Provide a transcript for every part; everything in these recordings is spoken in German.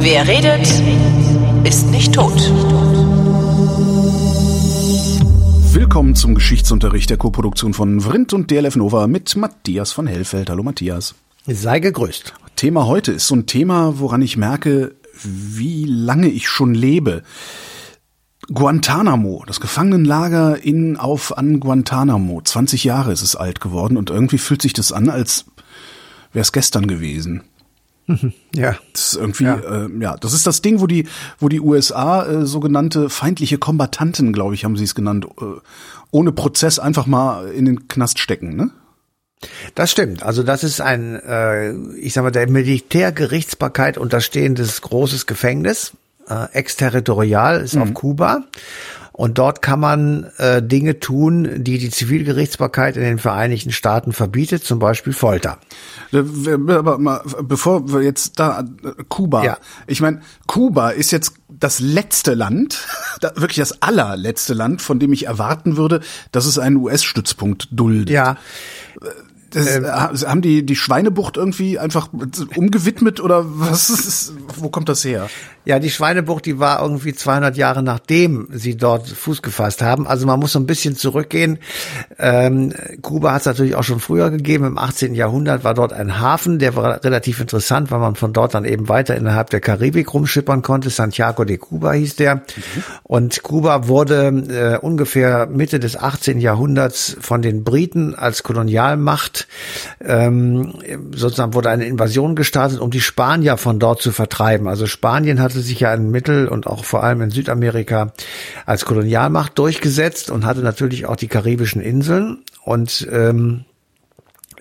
Wer redet, ist nicht tot. Willkommen zum Geschichtsunterricht der Koproduktion von Vrindt und DLF Nova mit Matthias von Hellfeld. Hallo Matthias. Sei gegrüßt. Thema heute ist so ein Thema, woran ich merke, wie lange ich schon lebe. Guantanamo, das Gefangenenlager in auf an Guantanamo. 20 Jahre ist es alt geworden und irgendwie fühlt sich das an, als wäre es gestern gewesen. Ja. Das ist irgendwie, ja. Äh, ja, das ist das Ding, wo die, wo die USA äh, sogenannte feindliche Kombattanten, glaube ich, haben sie es genannt, äh, ohne Prozess einfach mal in den Knast stecken, ne? Das stimmt. Also das ist ein, äh, ich sag mal, der Militärgerichtsbarkeit unterstehendes großes Gefängnis, äh, exterritorial, ist mhm. auf Kuba. Und dort kann man äh, Dinge tun, die die Zivilgerichtsbarkeit in den Vereinigten Staaten verbietet, zum Beispiel Folter. Äh, aber mal, bevor wir jetzt da äh, Kuba. Ja. Ich meine, Kuba ist jetzt das letzte Land, wirklich das allerletzte Land, von dem ich erwarten würde, dass es einen US-Stützpunkt duldet. Ja. Äh, das, ähm, haben die die Schweinebucht irgendwie einfach umgewidmet oder was? Ist, wo kommt das her? Ja, die Schweinebucht, die war irgendwie 200 Jahre nachdem sie dort Fuß gefasst haben. Also man muss so ein bisschen zurückgehen. Ähm, Kuba hat es natürlich auch schon früher gegeben. Im 18. Jahrhundert war dort ein Hafen, der war relativ interessant, weil man von dort dann eben weiter innerhalb der Karibik rumschippern konnte. Santiago de Cuba hieß der. Mhm. Und Kuba wurde äh, ungefähr Mitte des 18. Jahrhunderts von den Briten als Kolonialmacht ähm, sozusagen wurde eine Invasion gestartet, um die Spanier von dort zu vertreiben. Also Spanien hatte hatte sich ja in Mittel- und auch vor allem in Südamerika als Kolonialmacht durchgesetzt und hatte natürlich auch die karibischen Inseln. Und ähm,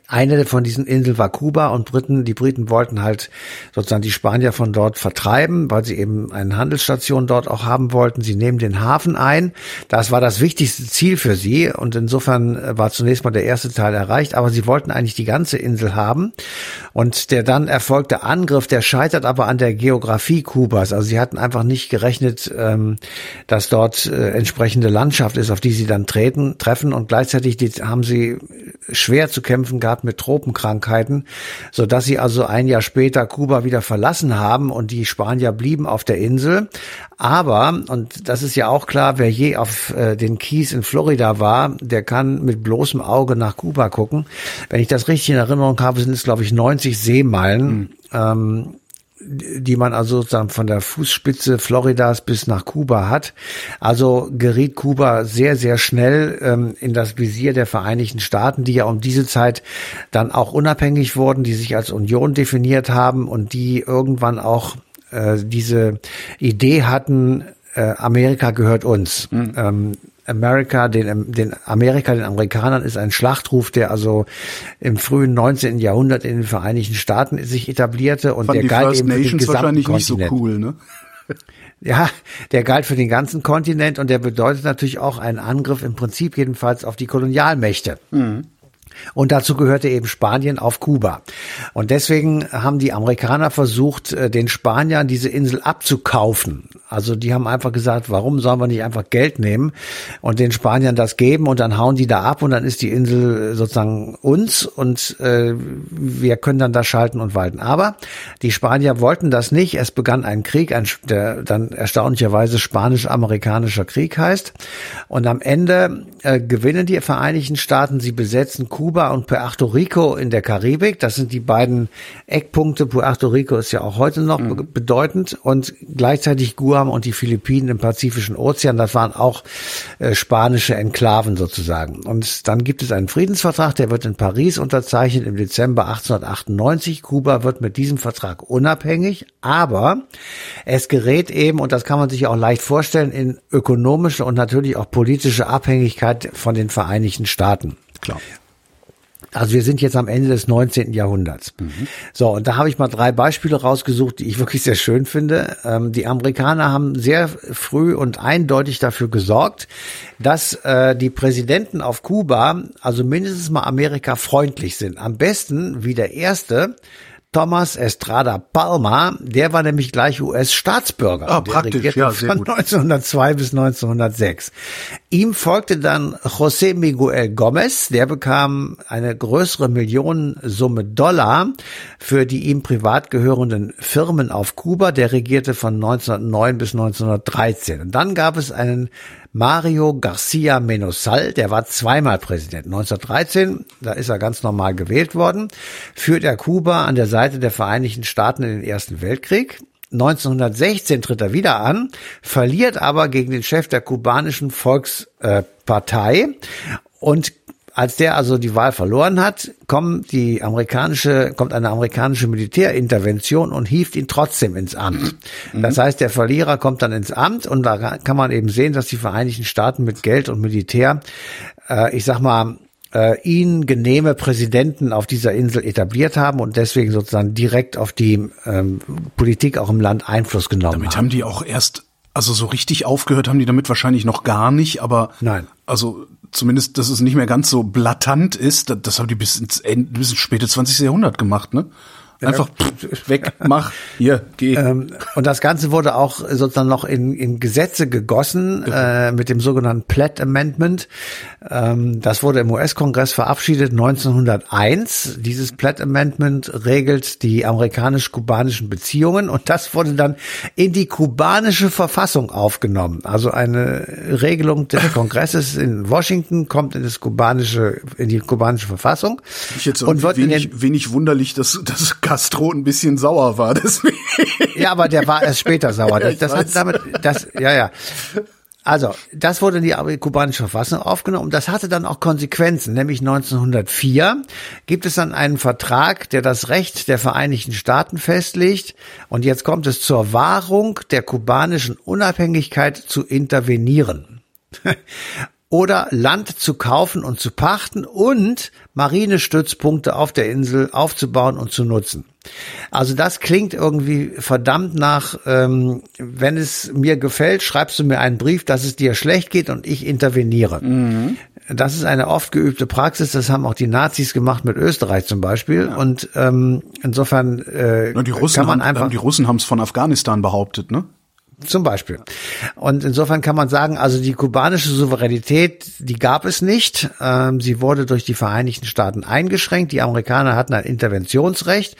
eine von diesen Inseln war Kuba und Briten, die Briten wollten halt sozusagen die Spanier von dort vertreiben, weil sie eben eine Handelsstation dort auch haben wollten. Sie nehmen den Hafen ein. Das war das wichtigste Ziel für sie und insofern war zunächst mal der erste Teil erreicht, aber sie wollten eigentlich die ganze Insel haben und der dann erfolgte Angriff, der scheitert aber an der Geografie Kubas. Also sie hatten einfach nicht gerechnet, ähm, dass dort äh, entsprechende Landschaft ist, auf die sie dann treten, treffen und gleichzeitig haben sie schwer zu kämpfen gehabt mit Tropenkrankheiten, so dass sie also ein Jahr später Kuba wieder verlassen haben und die Spanier blieben auf der Insel. Aber, und das ist ja auch klar, wer je auf äh, den Keys in Florida war, der kann mit bloßem Auge nach Kuba gucken. Wenn ich das richtig in Erinnerung habe, sind es, glaube ich, 90 Seemeilen. Mhm. Ähm, die man also sozusagen von der Fußspitze Floridas bis nach Kuba hat. Also geriet Kuba sehr, sehr schnell ähm, in das Visier der Vereinigten Staaten, die ja um diese Zeit dann auch unabhängig wurden, die sich als Union definiert haben und die irgendwann auch äh, diese Idee hatten, äh, Amerika gehört uns. Mhm. Ähm, America, den, den Amerika, den Amerikanern ist ein Schlachtruf, der also im frühen 19. Jahrhundert in den Vereinigten Staaten sich etablierte und Fand der galt First eben für den gesamten Kontinent. nicht so cool, ne? Ja, der galt für den ganzen Kontinent und der bedeutet natürlich auch einen Angriff im Prinzip jedenfalls auf die Kolonialmächte. Mhm. Und dazu gehörte eben Spanien auf Kuba. Und deswegen haben die Amerikaner versucht, äh, den Spaniern diese Insel abzukaufen. Also die haben einfach gesagt, warum sollen wir nicht einfach Geld nehmen und den Spaniern das geben und dann hauen die da ab und dann ist die Insel sozusagen uns und äh, wir können dann da schalten und walten. Aber die Spanier wollten das nicht. Es begann ein Krieg, ein, der dann erstaunlicherweise spanisch-amerikanischer Krieg heißt. Und am Ende äh, gewinnen die Vereinigten Staaten, sie besetzen Kuba und Puerto Rico in der Karibik. Das sind die beiden Eckpunkte. Puerto Rico ist ja auch heute noch mhm. bedeutend und gleichzeitig Guam und die Philippinen im Pazifischen Ozean. Das waren auch äh, spanische Enklaven sozusagen. Und dann gibt es einen Friedensvertrag, der wird in Paris unterzeichnet im Dezember 1898. Kuba wird mit diesem Vertrag unabhängig, aber es gerät eben, und das kann man sich auch leicht vorstellen, in ökonomische und natürlich auch politische Abhängigkeit von den Vereinigten Staaten. Klar. Also wir sind jetzt am Ende des 19. Jahrhunderts. Mhm. So, und da habe ich mal drei Beispiele rausgesucht, die ich wirklich sehr schön finde. Ähm, die Amerikaner haben sehr früh und eindeutig dafür gesorgt, dass äh, die Präsidenten auf Kuba, also mindestens mal Amerika freundlich sind. Am besten wie der erste, Thomas Estrada Palma, der war nämlich gleich US-Staatsbürger. Ah, praktisch, ja, sehr von gut. 1902 bis 1906. Ihm folgte dann José Miguel Gomez, der bekam eine größere Millionensumme Dollar für die ihm privat gehörenden Firmen auf Kuba. Der regierte von 1909 bis 1913. Und dann gab es einen Mario Garcia Menosal, der war zweimal Präsident. 1913, da ist er ganz normal gewählt worden, führt er Kuba an der Seite der Vereinigten Staaten in den Ersten Weltkrieg. 1916 tritt er wieder an, verliert aber gegen den Chef der kubanischen Volkspartei und als der also die Wahl verloren hat, kommt die amerikanische, kommt eine amerikanische Militärintervention und hieft ihn trotzdem ins Amt. Mhm. Das heißt, der Verlierer kommt dann ins Amt und da kann man eben sehen, dass die Vereinigten Staaten mit Geld und Militär, äh, ich sag mal, äh, ihnen genehme Präsidenten auf dieser Insel etabliert haben und deswegen sozusagen direkt auf die ähm, Politik auch im Land Einfluss genommen Damit haben. Damit haben die auch erst also so richtig aufgehört haben die damit wahrscheinlich noch gar nicht, aber Nein. Also zumindest, dass es nicht mehr ganz so blatant ist, das, haben die bis ins, Ende, bis ins späte 20. Jahrhundert gemacht, ne? Einfach pff, weg, mach, hier, geh. Ähm, und das Ganze wurde auch sozusagen noch in, in Gesetze gegossen äh, mit dem sogenannten Platt Amendment. Ähm, das wurde im US-Kongress verabschiedet 1901. Dieses Platt Amendment regelt die amerikanisch-kubanischen Beziehungen und das wurde dann in die kubanische Verfassung aufgenommen. Also eine Regelung des Kongresses in Washington kommt in das kubanische, in die kubanische Verfassung. Ich jetzt und wird wenig, wenig wunderlich, dass, dass Castro ein bisschen sauer war. Deswegen. Ja, aber der war erst später sauer. Das, das hat damit, das, ja, ja. Also, das wurde in die kubanische Verfassung aufgenommen und das hatte dann auch Konsequenzen. Nämlich 1904 gibt es dann einen Vertrag, der das Recht der Vereinigten Staaten festlegt. Und jetzt kommt es zur Wahrung der kubanischen Unabhängigkeit zu intervenieren. Oder Land zu kaufen und zu pachten und Marinestützpunkte auf der Insel aufzubauen und zu nutzen. Also das klingt irgendwie verdammt nach, ähm, wenn es mir gefällt, schreibst du mir einen Brief, dass es dir schlecht geht und ich interveniere. Mhm. Das ist eine oft geübte Praxis, das haben auch die Nazis gemacht mit Österreich zum Beispiel. Ja. Und ähm, insofern äh, kann man haben, einfach. Die Russen haben es von Afghanistan behauptet, ne? Zum Beispiel. Und insofern kann man sagen, also die kubanische Souveränität, die gab es nicht. Ähm, sie wurde durch die Vereinigten Staaten eingeschränkt. Die Amerikaner hatten ein Interventionsrecht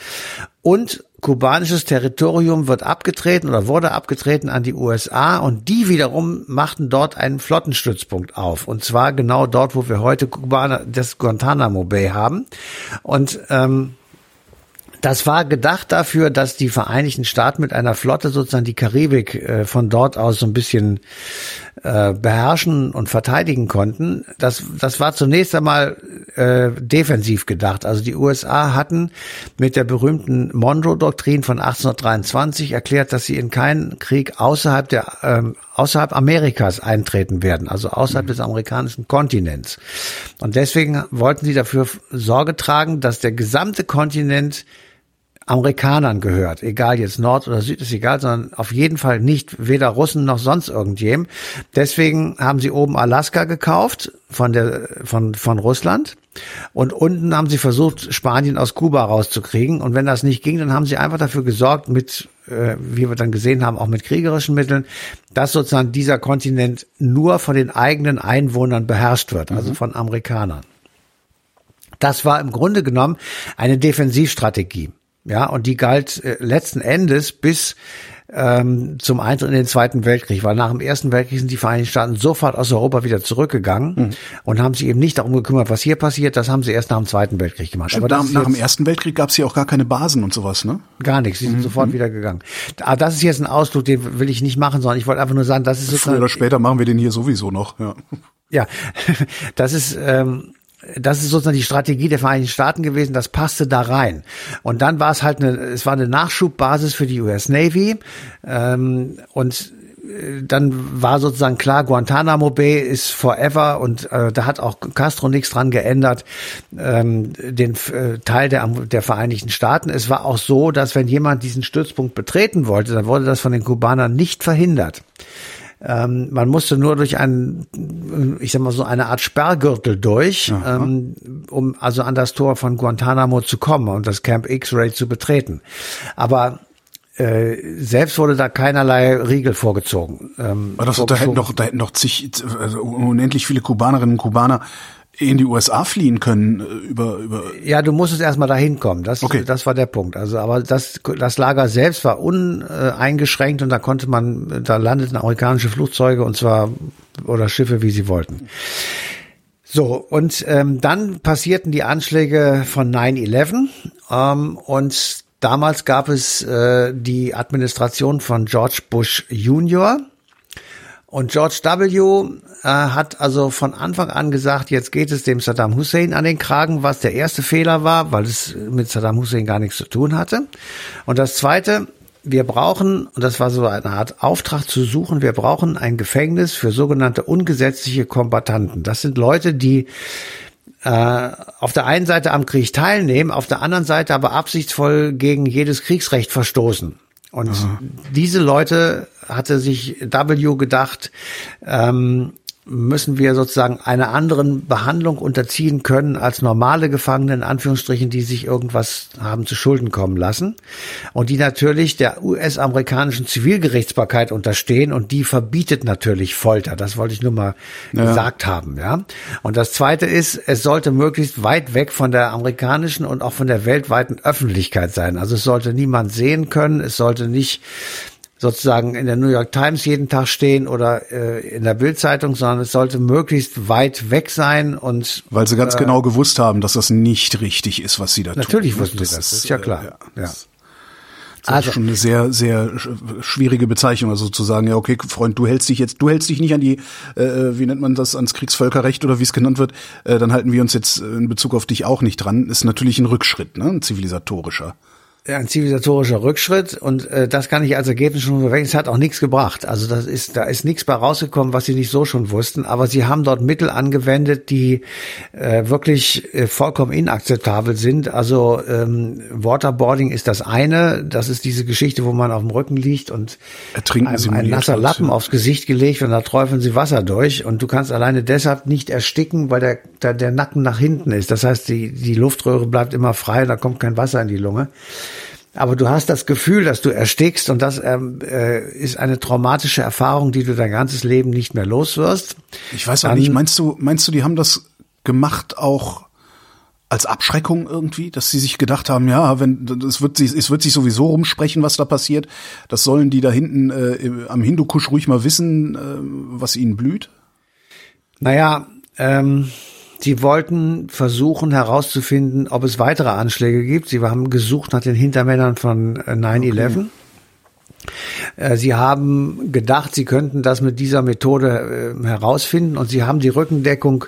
und kubanisches Territorium wird abgetreten oder wurde abgetreten an die USA und die wiederum machten dort einen Flottenstützpunkt auf. Und zwar genau dort, wo wir heute Kubaner, das Guantanamo Bay haben. Und ähm, das war gedacht dafür, dass die Vereinigten Staaten mit einer Flotte sozusagen die Karibik äh, von dort aus so ein bisschen äh, beherrschen und verteidigen konnten. Das, das war zunächst einmal äh, defensiv gedacht. Also die USA hatten mit der berühmten Monroe-Doktrin von 1823 erklärt, dass sie in keinen Krieg außerhalb der ähm, außerhalb Amerikas eintreten werden, also außerhalb mhm. des amerikanischen Kontinents. Und deswegen wollten sie dafür Sorge tragen, dass der gesamte Kontinent Amerikanern gehört, egal jetzt Nord oder Süd ist egal, sondern auf jeden Fall nicht weder Russen noch sonst irgendjem. Deswegen haben sie oben Alaska gekauft von der von von Russland und unten haben sie versucht Spanien aus Kuba rauszukriegen und wenn das nicht ging, dann haben sie einfach dafür gesorgt mit äh, wie wir dann gesehen haben, auch mit kriegerischen Mitteln, dass sozusagen dieser Kontinent nur von den eigenen Einwohnern beherrscht wird, also mhm. von Amerikanern. Das war im Grunde genommen eine Defensivstrategie. Ja, und die galt äh, letzten Endes bis ähm, zum Eintritt in den Zweiten Weltkrieg, weil nach dem Ersten Weltkrieg sind die Vereinigten Staaten sofort aus Europa wieder zurückgegangen mhm. und haben sich eben nicht darum gekümmert, was hier passiert. Das haben sie erst nach dem Zweiten Weltkrieg gemacht. Aber nach, nach dem Ersten Weltkrieg gab es hier auch gar keine Basen und sowas, ne? Gar nichts. Sie sind mhm. sofort wieder gegangen. Aber das ist jetzt ein Ausflug, den will ich nicht machen, sondern ich wollte einfach nur sagen, das ist früher oder später machen wir den hier sowieso noch. Ja, ja das ist ähm, das ist sozusagen die Strategie der Vereinigten Staaten gewesen, das passte da rein. Und dann war es halt eine, es war eine Nachschubbasis für die US Navy ähm, und äh, dann war sozusagen klar, Guantanamo Bay ist forever und äh, da hat auch Castro nichts dran geändert, ähm, den äh, Teil der, der Vereinigten Staaten. Es war auch so, dass wenn jemand diesen Stützpunkt betreten wollte, dann wurde das von den Kubanern nicht verhindert. Ähm, man musste nur durch einen, ich sag mal so eine Art Sperrgürtel durch. Ähm, um also an das Tor von Guantanamo zu kommen und das Camp X-Ray zu betreten. Aber äh, selbst wurde da keinerlei Riegel vorgezogen. Ähm, Aber das, da hätten doch, da hätten doch zig, also unendlich viele Kubanerinnen und Kubaner in die USA fliehen können äh, über über ja du musstest erstmal dahin kommen. Das okay. das war der Punkt. Also aber das das Lager selbst war uneingeschränkt und da konnte man da landeten amerikanische Flugzeuge und zwar oder Schiffe wie sie wollten. So und ähm, dann passierten die Anschläge von 9/11 ähm, und damals gab es äh, die Administration von George Bush Junior und George W. Äh, hat also von Anfang an gesagt, jetzt geht es dem Saddam Hussein an den Kragen, was der erste Fehler war, weil es mit Saddam Hussein gar nichts zu tun hatte. Und das zweite, wir brauchen, und das war so eine Art Auftrag zu suchen, wir brauchen ein Gefängnis für sogenannte ungesetzliche Kombattanten. Das sind Leute, die äh, auf der einen Seite am Krieg teilnehmen, auf der anderen Seite aber absichtsvoll gegen jedes Kriegsrecht verstoßen. Und Aha. diese Leute hatte sich W gedacht, ähm, müssen wir sozusagen einer anderen Behandlung unterziehen können als normale Gefangene, in Anführungsstrichen, die sich irgendwas haben zu Schulden kommen lassen und die natürlich der US-amerikanischen Zivilgerichtsbarkeit unterstehen und die verbietet natürlich Folter. Das wollte ich nur mal ja. gesagt haben, ja. Und das zweite ist, es sollte möglichst weit weg von der amerikanischen und auch von der weltweiten Öffentlichkeit sein. Also es sollte niemand sehen können, es sollte nicht sozusagen in der New York Times jeden Tag stehen oder äh, in der Bildzeitung, sondern es sollte möglichst weit weg sein und weil sie ganz äh, genau gewusst haben, dass das nicht richtig ist, was sie da natürlich tun. Natürlich wussten sie das, das ist ja klar. Äh, ja, ja. Das also, ist schon eine sehr, sehr schwierige Bezeichnung, also zu sagen, ja, okay, Freund, du hältst dich jetzt, du hältst dich nicht an die, äh, wie nennt man das, ans Kriegsvölkerrecht oder wie es genannt wird, äh, dann halten wir uns jetzt in Bezug auf dich auch nicht dran. Ist natürlich ein Rückschritt, ne, ein zivilisatorischer ein zivilisatorischer Rückschritt und äh, das kann ich als Ergebnis schon vorweg. Es hat auch nichts gebracht. Also das ist, da ist nichts bei rausgekommen, was sie nicht so schon wussten. Aber sie haben dort Mittel angewendet, die äh, wirklich äh, vollkommen inakzeptabel sind. Also ähm, Waterboarding ist das eine. Das ist diese Geschichte, wo man auf dem Rücken liegt und Ertrinken einem ein nasser Lappen aufs Gesicht gelegt und da träufeln sie Wasser durch. Und du kannst alleine deshalb nicht ersticken, weil der, der, der Nacken nach hinten ist. Das heißt, die, die Luftröhre bleibt immer frei, da kommt kein Wasser in die Lunge aber du hast das Gefühl, dass du erstickst und das ähm, äh, ist eine traumatische Erfahrung, die du dein ganzes Leben nicht mehr los wirst. Ich weiß auch Dann, nicht, meinst du, meinst du, die haben das gemacht auch als Abschreckung irgendwie, dass sie sich gedacht haben, ja, wenn es wird sich es wird sich sowieso rumsprechen, was da passiert. Das sollen die da hinten äh, am Hindukusch ruhig mal wissen, äh, was ihnen blüht. Naja, ähm, Sie wollten versuchen herauszufinden, ob es weitere Anschläge gibt. Sie haben gesucht nach den Hintermännern von 9-11. Äh, okay. Äh, sie haben gedacht, sie könnten das mit dieser Methode äh, herausfinden und sie haben die Rückendeckung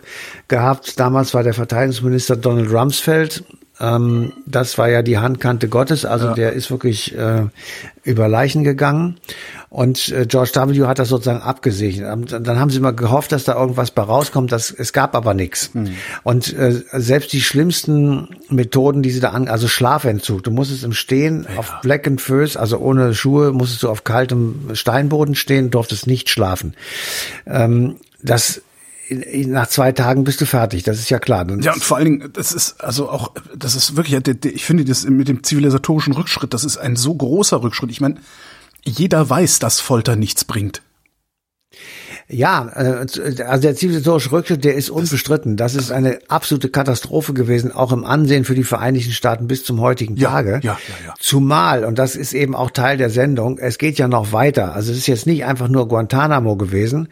gehabt. Damals war der Verteidigungsminister Donald Rumsfeld ähm, das war ja die Handkante Gottes, also ja. der ist wirklich äh, über Leichen gegangen. Und äh, George W. hat das sozusagen abgesegnet. Dann haben sie mal gehofft, dass da irgendwas bei rauskommt. Das, es gab aber nichts. Mhm. Und äh, selbst die schlimmsten Methoden, die sie da an, also Schlafentzug. Du musstest im Stehen ja. auf Black and Föß, also ohne Schuhe, musstest du auf kaltem Steinboden stehen, durftest nicht schlafen. Ähm, das nach zwei Tagen bist du fertig, das ist ja klar. ja, und vor allen Dingen, das ist also auch, das ist wirklich, ich finde das mit dem zivilisatorischen Rückschritt, das ist ein so großer Rückschritt. Ich meine, jeder weiß, dass Folter nichts bringt. Ja, äh, also der zivilisatorische Rückschritt, der ist unbestritten. Das ist eine absolute Katastrophe gewesen, auch im Ansehen für die Vereinigten Staaten bis zum heutigen Tage. Ja, ja, ja. Zumal, und das ist eben auch Teil der Sendung, es geht ja noch weiter. Also es ist jetzt nicht einfach nur Guantanamo gewesen.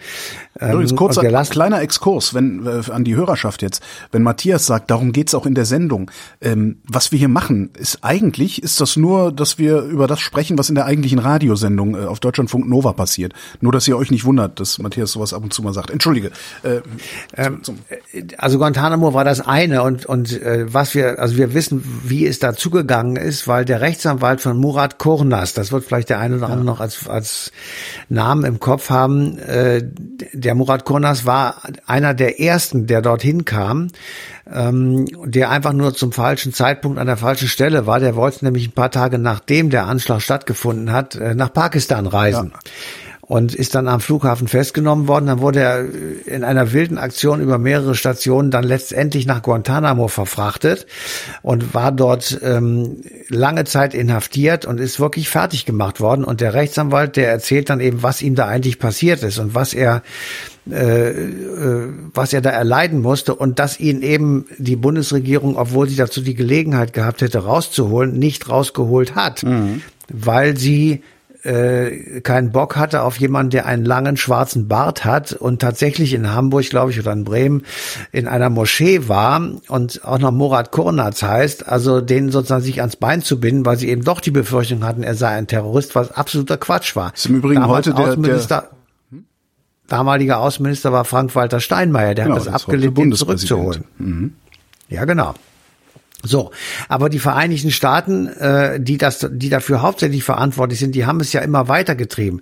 Übrigens, ähm, kurzer, ein kleiner Exkurs wenn, äh, an die Hörerschaft jetzt. Wenn Matthias sagt, darum geht's auch in der Sendung. Ähm, was wir hier machen, ist eigentlich, ist das nur, dass wir über das sprechen, was in der eigentlichen Radiosendung äh, auf Deutschlandfunk Nova passiert. Nur, dass ihr euch nicht wundert, dass Matthias das sowas ab und zu mal sagt. Entschuldige. Äh, ähm, also Guantanamo war das eine und und äh, was wir also wir wissen, wie es da zugegangen ist, weil der Rechtsanwalt von Murat Kurnas, das wird vielleicht der eine oder andere ja. noch als als Namen im Kopf haben, äh, der Murat Kurnas war einer der ersten, der dorthin kam ähm, der einfach nur zum falschen Zeitpunkt an der falschen Stelle war. Der wollte nämlich ein paar Tage nachdem der Anschlag stattgefunden hat, äh, nach Pakistan reisen. Ja. Und ist dann am Flughafen festgenommen worden. Dann wurde er in einer wilden Aktion über mehrere Stationen dann letztendlich nach Guantanamo verfrachtet und war dort ähm, lange Zeit inhaftiert und ist wirklich fertig gemacht worden. Und der Rechtsanwalt, der erzählt dann eben, was ihm da eigentlich passiert ist und was er äh, äh, was er da erleiden musste und dass ihn eben die Bundesregierung, obwohl sie dazu die Gelegenheit gehabt hätte, rauszuholen, nicht rausgeholt hat, mhm. weil sie äh, keinen Bock hatte auf jemanden, der einen langen schwarzen Bart hat und tatsächlich in Hamburg, glaube ich, oder in Bremen in einer Moschee war und auch noch Murat Kurnaz heißt, also den sozusagen sich ans Bein zu binden, weil sie eben doch die Befürchtung hatten, er sei ein Terrorist, was absoluter Quatsch war. Das ist im Übrigen Damals heute der, der damaliger Außenminister war Frank-Walter Steinmeier, der genau, hat das, das abgelehnt, ihn zurückzuholen. Mhm. Ja, genau. So, aber die Vereinigten Staaten, äh, die das, die dafür hauptsächlich verantwortlich sind, die haben es ja immer weitergetrieben.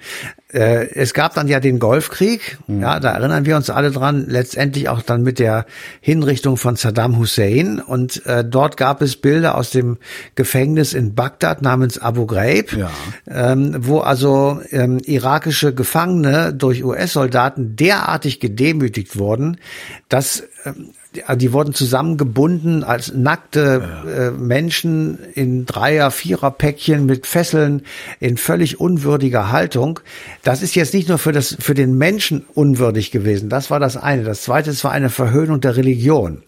Äh, es gab dann ja den Golfkrieg, mhm. ja, da erinnern wir uns alle dran. Letztendlich auch dann mit der Hinrichtung von Saddam Hussein und äh, dort gab es Bilder aus dem Gefängnis in Bagdad namens Abu Ghraib, ja. ähm, wo also ähm, irakische Gefangene durch US-Soldaten derartig gedemütigt wurden, dass ähm, die wurden zusammengebunden als nackte ja. äh, Menschen in Dreier-, Vierer-Päckchen mit Fesseln in völlig unwürdiger Haltung. Das ist jetzt nicht nur für das für den Menschen unwürdig gewesen. Das war das eine. Das zweite, es war eine Verhöhnung der Religion,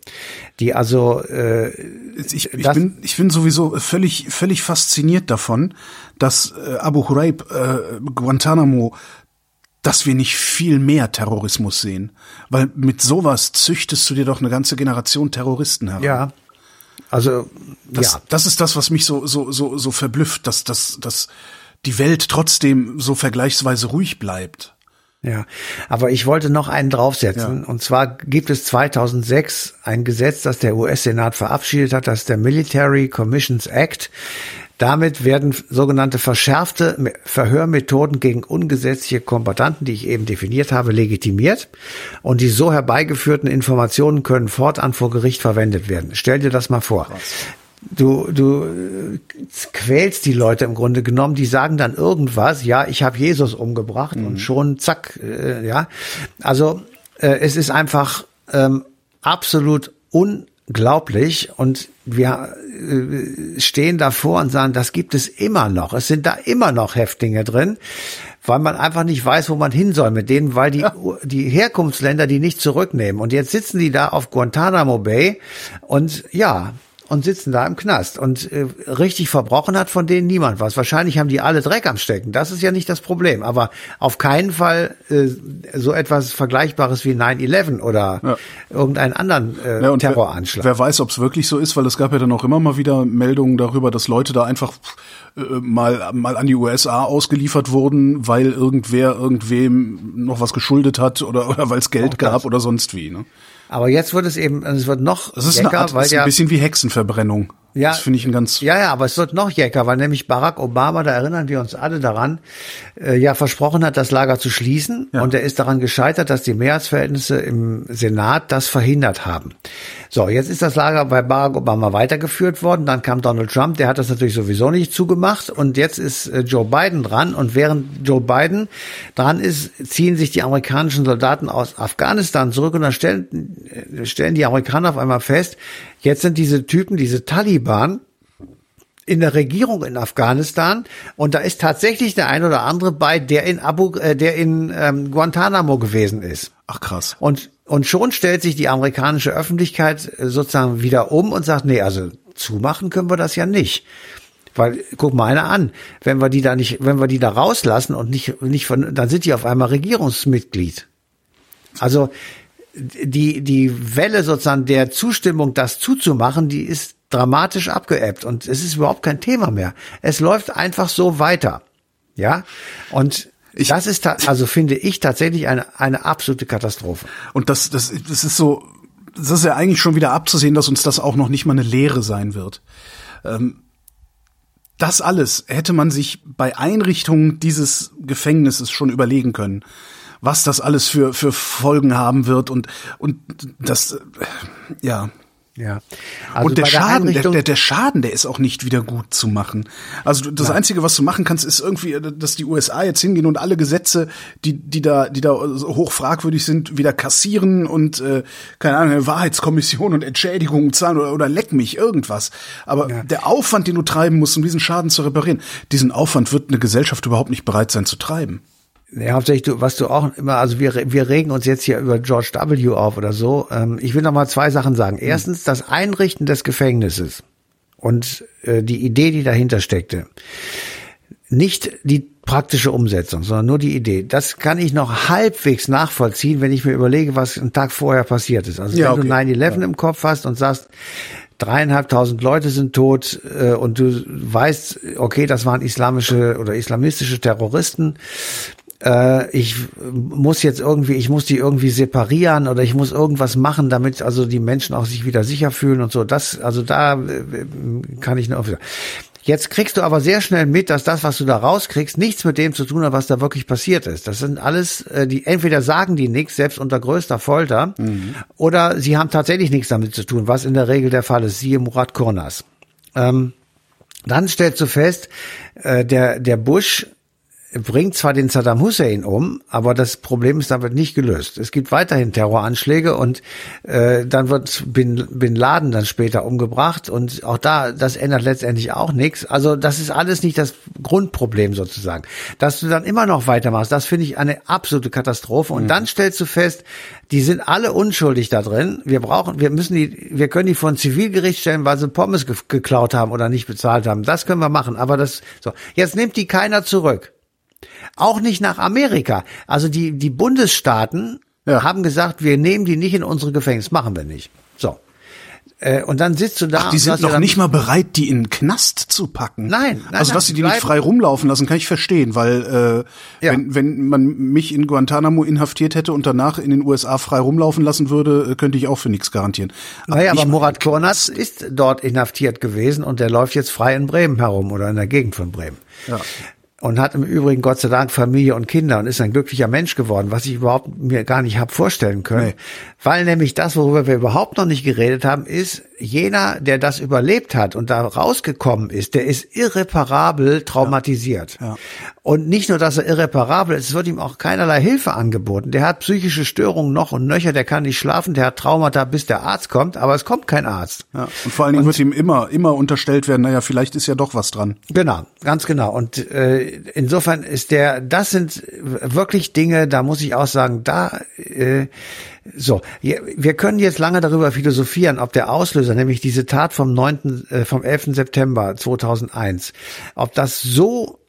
die also äh, ich, ich bin ich bin sowieso völlig völlig fasziniert davon, dass äh, Abu Huraib äh, Guantanamo dass wir nicht viel mehr Terrorismus sehen. Weil mit sowas züchtest du dir doch eine ganze Generation Terroristen heran. Ja. Also, das, ja. Das ist das, was mich so, so, so, so verblüfft, dass, dass, dass die Welt trotzdem so vergleichsweise ruhig bleibt. Ja, aber ich wollte noch einen draufsetzen. Ja. Und zwar gibt es 2006 ein Gesetz, das der US-Senat verabschiedet hat, das ist der Military Commissions Act. Damit werden sogenannte verschärfte Verhörmethoden gegen ungesetzliche Kombatanten, die ich eben definiert habe, legitimiert. Und die so herbeigeführten Informationen können fortan vor Gericht verwendet werden. Stell dir das mal vor. Du, du äh, quälst die Leute im Grunde genommen, die sagen dann irgendwas, ja, ich habe Jesus umgebracht mhm. und schon zack, äh, ja. Also äh, es ist einfach ähm, absolut unglaublich und wir äh, stehen davor und sagen, das gibt es immer noch. Es sind da immer noch Häftlinge drin, weil man einfach nicht weiß, wo man hin soll mit denen, weil die, ja. die Herkunftsländer die nicht zurücknehmen. Und jetzt sitzen die da auf Guantanamo Bay und ja, und sitzen da im Knast. Und äh, richtig verbrochen hat von denen niemand was. Wahrscheinlich haben die alle Dreck am Stecken. Das ist ja nicht das Problem. Aber auf keinen Fall äh, so etwas Vergleichbares wie 9-11 oder ja. irgendeinen anderen äh, ja, Terroranschlag. Wer, wer weiß, ob es wirklich so ist, weil es gab ja dann auch immer mal wieder Meldungen darüber, dass Leute da einfach äh, mal, mal an die USA ausgeliefert wurden, weil irgendwer irgendwem noch was geschuldet hat oder, oder weil es Geld gab oder sonst wie. Ne? Aber jetzt wird es eben, es wird noch das ist, lecker, Art, weil ist ja, ein bisschen wie Hexenverbrennung. Ja, das finde ich ein ganz. Ja, ja, aber es wird noch jäcker, weil nämlich Barack Obama, da erinnern wir uns alle daran, äh, ja versprochen hat, das Lager zu schließen. Ja. Und er ist daran gescheitert, dass die Mehrheitsverhältnisse im Senat das verhindert haben. So, jetzt ist das Lager bei Barack Obama weitergeführt worden. Dann kam Donald Trump, der hat das natürlich sowieso nicht zugemacht. Und jetzt ist äh, Joe Biden dran. Und während Joe Biden dran ist, ziehen sich die amerikanischen Soldaten aus Afghanistan zurück. Und dann stellen, äh, stellen die Amerikaner auf einmal fest, jetzt sind diese Typen, diese Taliban, in der Regierung in Afghanistan und da ist tatsächlich der ein oder andere bei, der in Abu, äh, der in ähm, Guantanamo gewesen ist. Ach krass. Und und schon stellt sich die amerikanische Öffentlichkeit äh, sozusagen wieder um und sagt, nee, also zumachen können wir das ja nicht. Weil, guck mal einer an, wenn wir die da nicht, wenn wir die da rauslassen und nicht, nicht von, dann sind die auf einmal Regierungsmitglied. Also, die, die Welle sozusagen der Zustimmung, das zuzumachen, die ist dramatisch abgeebbt und es ist überhaupt kein Thema mehr. Es läuft einfach so weiter. Ja? Und ich, das ist also finde ich tatsächlich eine eine absolute Katastrophe. Und das das das ist so das ist ja eigentlich schon wieder abzusehen, dass uns das auch noch nicht mal eine Lehre sein wird. Ähm, das alles hätte man sich bei Einrichtung dieses Gefängnisses schon überlegen können, was das alles für für Folgen haben wird und und das ja Ja. Also und der Schaden, der, der, der Schaden, der ist auch nicht wieder gut zu machen. Also das Nein. Einzige, was du machen kannst, ist irgendwie, äh, dass die USA jetzt hingehen und alle Gesetze, die, die da, die da hoch fragwürdig sind, wieder kassieren und äh, keine Ahnung, Wahrheitskommission und Entschädigungen zahlen oder, oder leck mich, irgendwas. Aber ja. der Aufwand, den du treiben musst, um diesen Schaden zu reparieren, diesen Aufwand wird eine Gesellschaft überhaupt nicht bereit sein zu treiben. Ja, hauptsächlich, du, was du auch immer, also wir, wir regen uns jetzt hier über George W. auf oder so. Ähm, ich will noch mal zwei Sachen sagen. Erstens, das Einrichten des Gefängnisses und äh, die Idee, die dahinter steckte. Nicht die praktische Umsetzung, sondern nur die Idee. Das kann ich noch halbwegs nachvollziehen, wenn ich mir überlege, was einen Tag vorher passiert ist. Also ja, wenn okay. du 9-11 ja. im Kopf hast und sagst, dreieinhalbtausend Leute sind tot äh, und du weißt, okay, das waren islamische oder islamistische Terroristen, äh, ich muss jetzt irgendwie, ich muss die irgendwie separieren oder ich muss irgendwas machen, damit also die Menschen auch sich wieder sicher fühlen und so. Das, also da äh, kann ich nur. Jetzt kriegst du aber sehr schnell mit, dass das, was du da rauskriegst, nichts mit dem zu tun hat, was da wirklich passiert ist. Das sind alles, äh, die entweder sagen die nichts, selbst unter größter Folter, mhm. oder sie haben tatsächlich nichts damit zu tun, was in der Regel der Fall ist. Siehe Murat Kurnas. Ähm, dann stellst du fest, äh, der, der Bush bringt zwar den Saddam Hussein um, aber das Problem ist damit nicht gelöst. Es gibt weiterhin Terroranschläge und äh, dann wird Bin, Bin Laden dann später umgebracht und auch da, das ändert letztendlich auch nichts. Also das ist alles nicht das Grundproblem sozusagen. Dass du dann immer noch weitermachst, das finde ich eine absolute Katastrophe. Und mhm. dann stellst du fest, die sind alle unschuldig da drin. Wir brauchen, wir müssen die, wir können die vor ein Zivilgericht stellen, weil sie Pommes ge geklaut haben oder nicht bezahlt haben. Das können wir machen. Aber das, so. Jetzt nimmt die keiner zurück. Auch nicht nach Amerika. Also die, die Bundesstaaten ja. haben gesagt, wir nehmen die nicht in unsere Gefängnis. Machen wir nicht. So. Äh, und dann sitzt du da. Ach, die sind noch nicht mal bereit, die in den Knast zu packen. Nein, nein Also, dass sie die nicht frei rumlaufen lassen, kann ich verstehen, weil äh, ja. wenn, wenn man mich in Guantanamo inhaftiert hätte und danach in den USA frei rumlaufen lassen würde, äh, könnte ich auch für nichts garantieren. Aber naja, aber Murat Kornatz ist dort inhaftiert gewesen und der läuft jetzt frei in Bremen herum oder in der Gegend von Bremen. Ja und hat im Übrigen Gott sei Dank Familie und Kinder und ist ein glücklicher Mensch geworden, was ich überhaupt mir gar nicht habe vorstellen können. Nee. Weil nämlich das, worüber wir überhaupt noch nicht geredet haben, ist, jener, der das überlebt hat und da rausgekommen ist, der ist irreparabel traumatisiert. Ja. Ja. Und nicht nur, dass er irreparabel ist, es wird ihm auch keinerlei Hilfe angeboten. Der hat psychische Störungen noch und nöcher, der kann nicht schlafen, der hat Traumata, bis der Arzt kommt, aber es kommt kein Arzt. Ja. Und vor allen Dingen und, wird ihm immer, immer unterstellt werden, naja, vielleicht ist ja doch was dran. Genau, ganz genau. Und äh, insofern ist der, das sind wirklich Dinge, da muss ich auch sagen, da äh, so, wir können jetzt lange darüber philosophieren, ob der Auslöser, nämlich diese Tat vom 9., äh, vom 11. September 2001, ob das so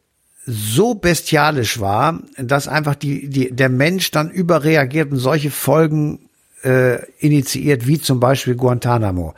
so bestialisch war, dass einfach die, die, der Mensch dann überreagiert und solche Folgen äh, initiiert, wie zum Beispiel Guantanamo.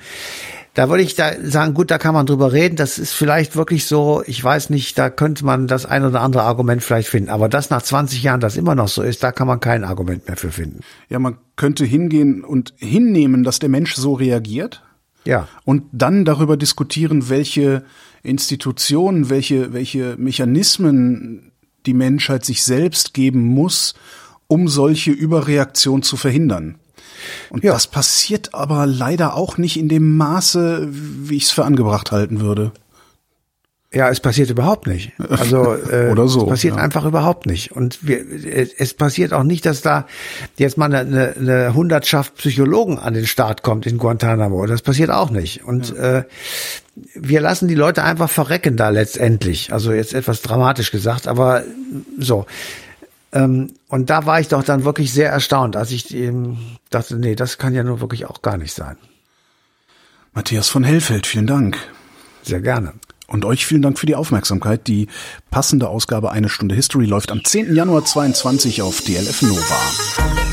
Da würde ich da sagen, gut, da kann man drüber reden. Das ist vielleicht wirklich so, ich weiß nicht, da könnte man das ein oder andere Argument vielleicht finden. Aber das nach 20 Jahren, das immer noch so ist, da kann man kein Argument mehr für finden. Ja, man könnte hingehen und hinnehmen, dass der Mensch so reagiert. Ja. Und dann darüber diskutieren, welche Institutionen, welche, welche Mechanismen die Menschheit sich selbst geben muss, um solche Überreaktion zu verhindern. Und ja. das passiert aber leider auch nicht in dem Maße, wie ich es für angebracht halten würde. Ja, es passiert überhaupt nicht. Also äh, Oder so, es passiert ja. einfach überhaupt nicht. Und wir, es passiert auch nicht, dass da jetzt mal eine, eine Hundertschaft Psychologen an den Start kommt in Guantanamo. Das passiert auch nicht. Und ja. äh, wir lassen die Leute einfach verrecken da letztendlich. Also jetzt etwas dramatisch gesagt, aber so. Ähm, und da war ich doch dann wirklich sehr erstaunt, als ich ähm, dachte, nee, das kann ja nur wirklich auch gar nicht sein. Matthias von Hellfeld, vielen Dank. Sehr gerne. Und euch vielen Dank für die Aufmerksamkeit. Die passende Ausgabe Eine Stunde History läuft am 10. Januar 22 auf DLF Nova.